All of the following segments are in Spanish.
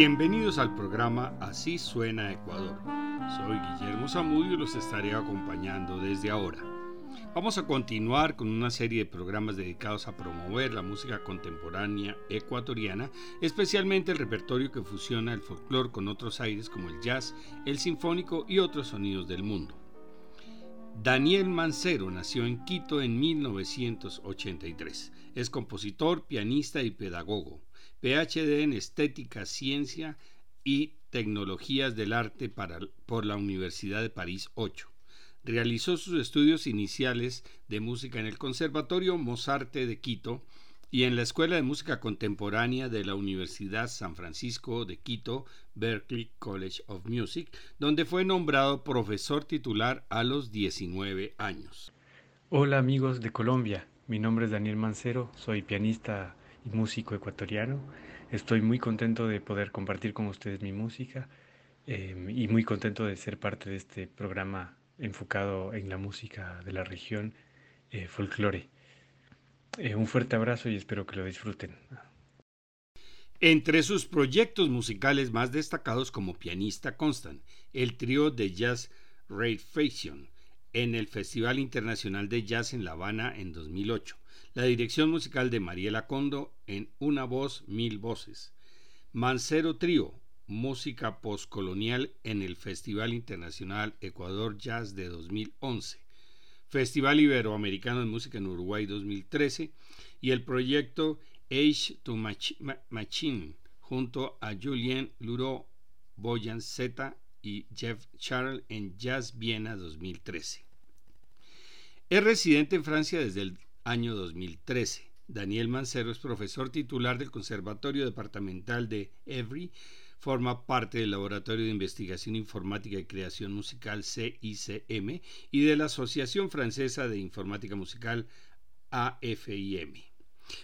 Bienvenidos al programa Así suena Ecuador. Soy Guillermo Zamudio y los estaré acompañando desde ahora. Vamos a continuar con una serie de programas dedicados a promover la música contemporánea ecuatoriana, especialmente el repertorio que fusiona el folclore con otros aires como el jazz, el sinfónico y otros sonidos del mundo. Daniel Mancero nació en Quito en 1983. Es compositor, pianista y pedagogo. PhD en Estética, Ciencia y Tecnologías del Arte por la Universidad de París 8. Realizó sus estudios iniciales de música en el Conservatorio Mozarte de Quito y en la Escuela de Música Contemporánea de la Universidad San Francisco de Quito, Berklee College of Music, donde fue nombrado profesor titular a los 19 años. Hola amigos de Colombia, mi nombre es Daniel Mancero, soy pianista y músico ecuatoriano. Estoy muy contento de poder compartir con ustedes mi música em, y muy contento de ser parte de este programa enfocado en la música de la región eh, folclore. Eh, un fuerte abrazo y espero que lo disfruten. Entre sus proyectos musicales más destacados como pianista constan el trío de jazz Ray Fashion en el Festival Internacional de Jazz en La Habana en 2008, la dirección musical de Mariela Condo en Una voz, mil voces. Mancero Trío, música postcolonial en el Festival Internacional Ecuador Jazz de 2011. Festival Iberoamericano de Música en Uruguay 2013 y el proyecto Age to Machine junto a Julien Luro, Boyan Z y Jeff Charles en Jazz Viena 2013. Es residente en Francia desde el año 2013. Daniel Mancero es profesor titular del Conservatorio Departamental de Evry, forma parte del Laboratorio de Investigación Informática y Creación Musical CICM y de la Asociación Francesa de Informática Musical AFIM.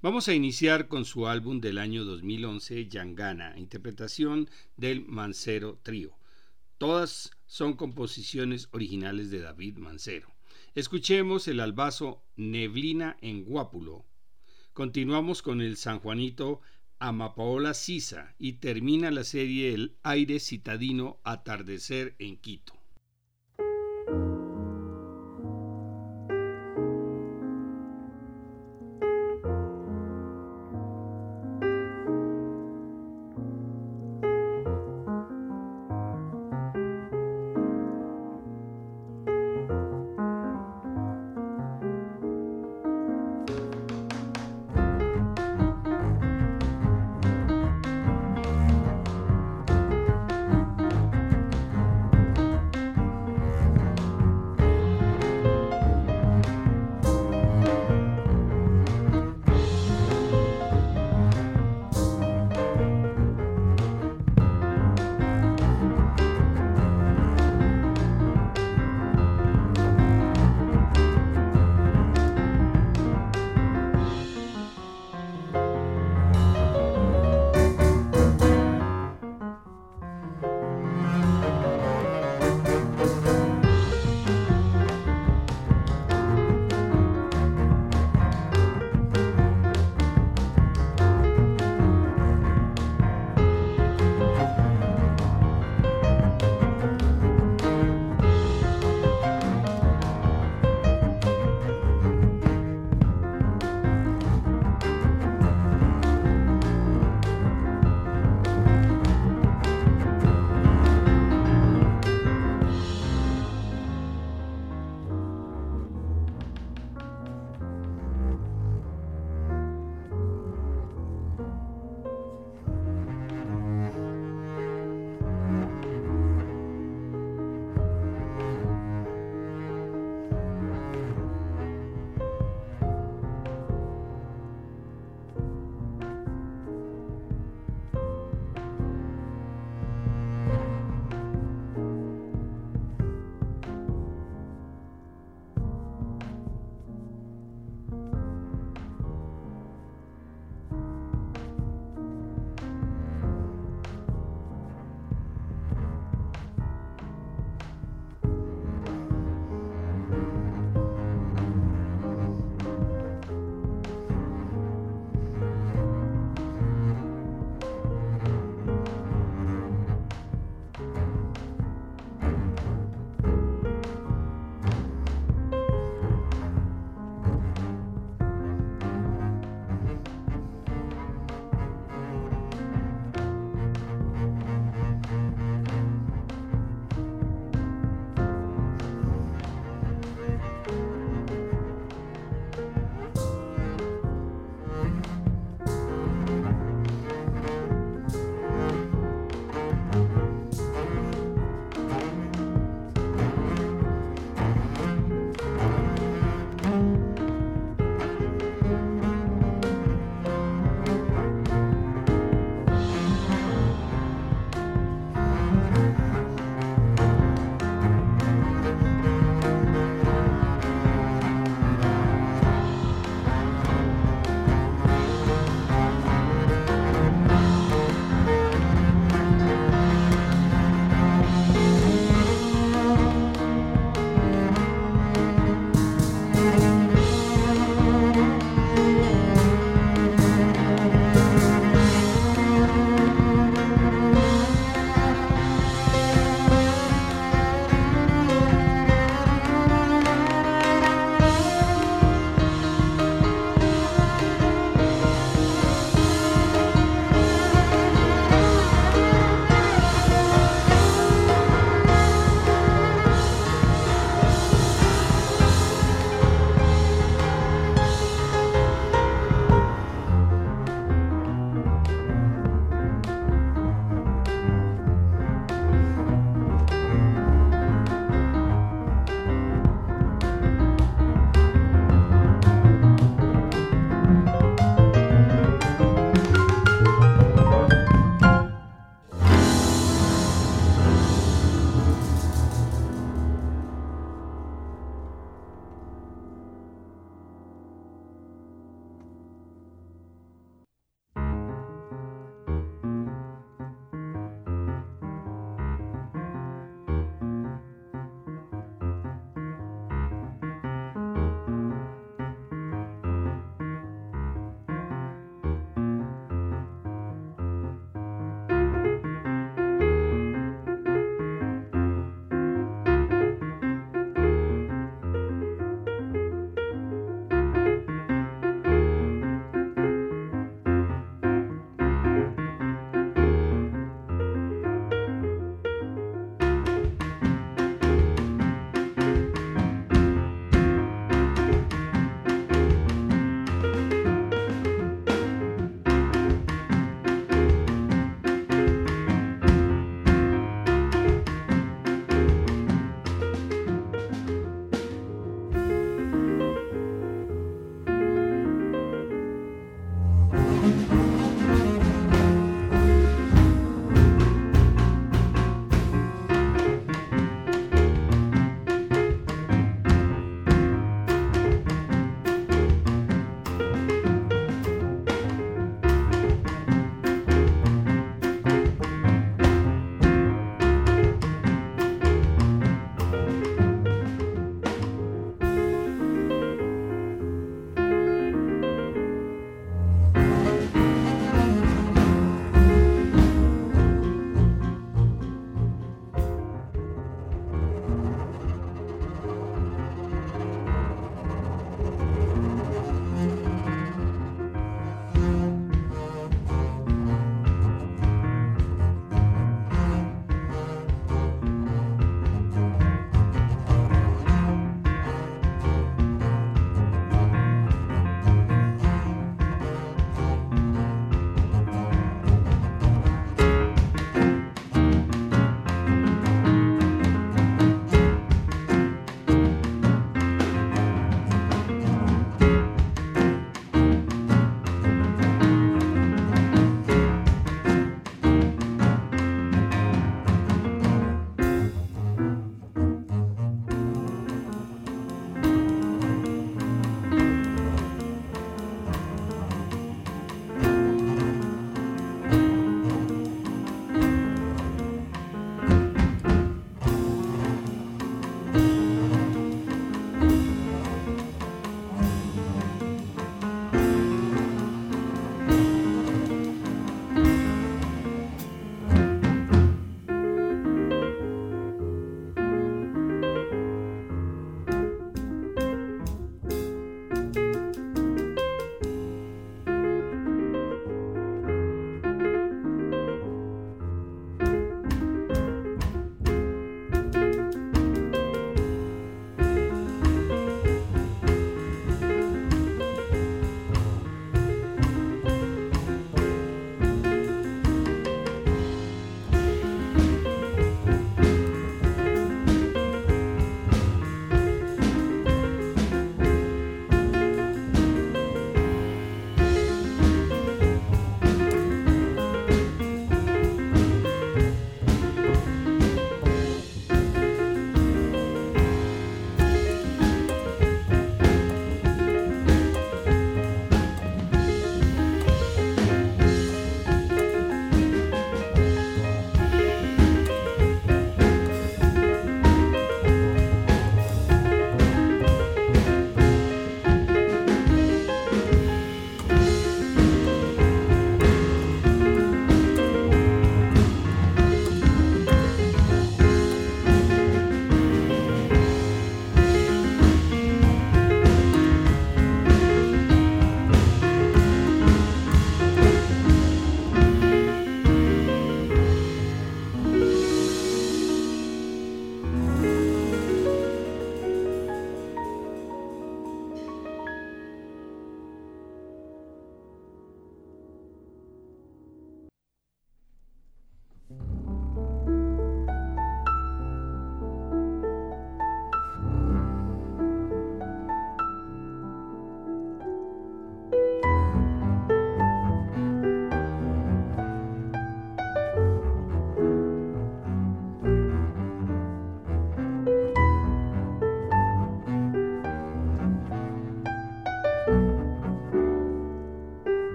Vamos a iniciar con su álbum del año 2011, Yangana, interpretación del Mancero Trío. Todas son composiciones originales de David Mancero. Escuchemos el albazo Neblina en Guápulo. Continuamos con el San Juanito Amapaola Sisa y termina la serie El aire citadino Atardecer en Quito.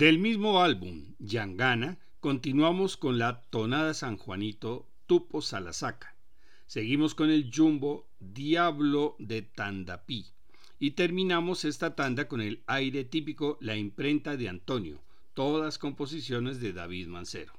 Del mismo álbum, Yangana, continuamos con la tonada San Juanito Tupo Salasaca. Seguimos con el jumbo Diablo de Tandapí. Y terminamos esta tanda con el aire típico La imprenta de Antonio, todas composiciones de David Mancero.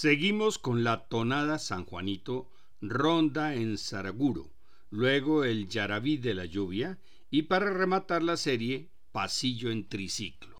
Seguimos con la tonada San Juanito, ronda en Saraguro, luego el Yarabí de la lluvia y para rematar la serie, Pasillo en triciclo.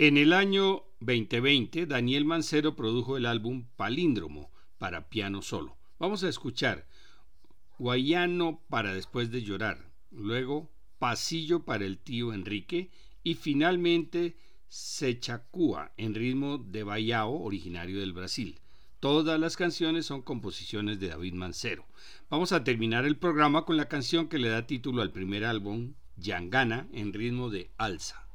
En el año 2020, Daniel Mancero produjo el álbum Palíndromo para piano solo. Vamos a escuchar Guayano para después de llorar, luego Pasillo para el tío Enrique y finalmente Sechacúa en ritmo de Baiao, originario del Brasil. Todas las canciones son composiciones de David Mancero. Vamos a terminar el programa con la canción que le da título al primer álbum, Yangana, en ritmo de alza.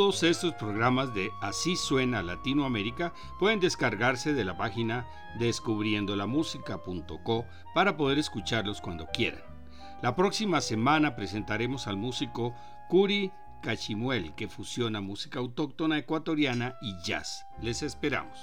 Todos estos programas de Así suena Latinoamérica pueden descargarse de la página descubriendolamusica.co para poder escucharlos cuando quieran. La próxima semana presentaremos al músico Curi Cachimuel, que fusiona música autóctona ecuatoriana y jazz. Les esperamos.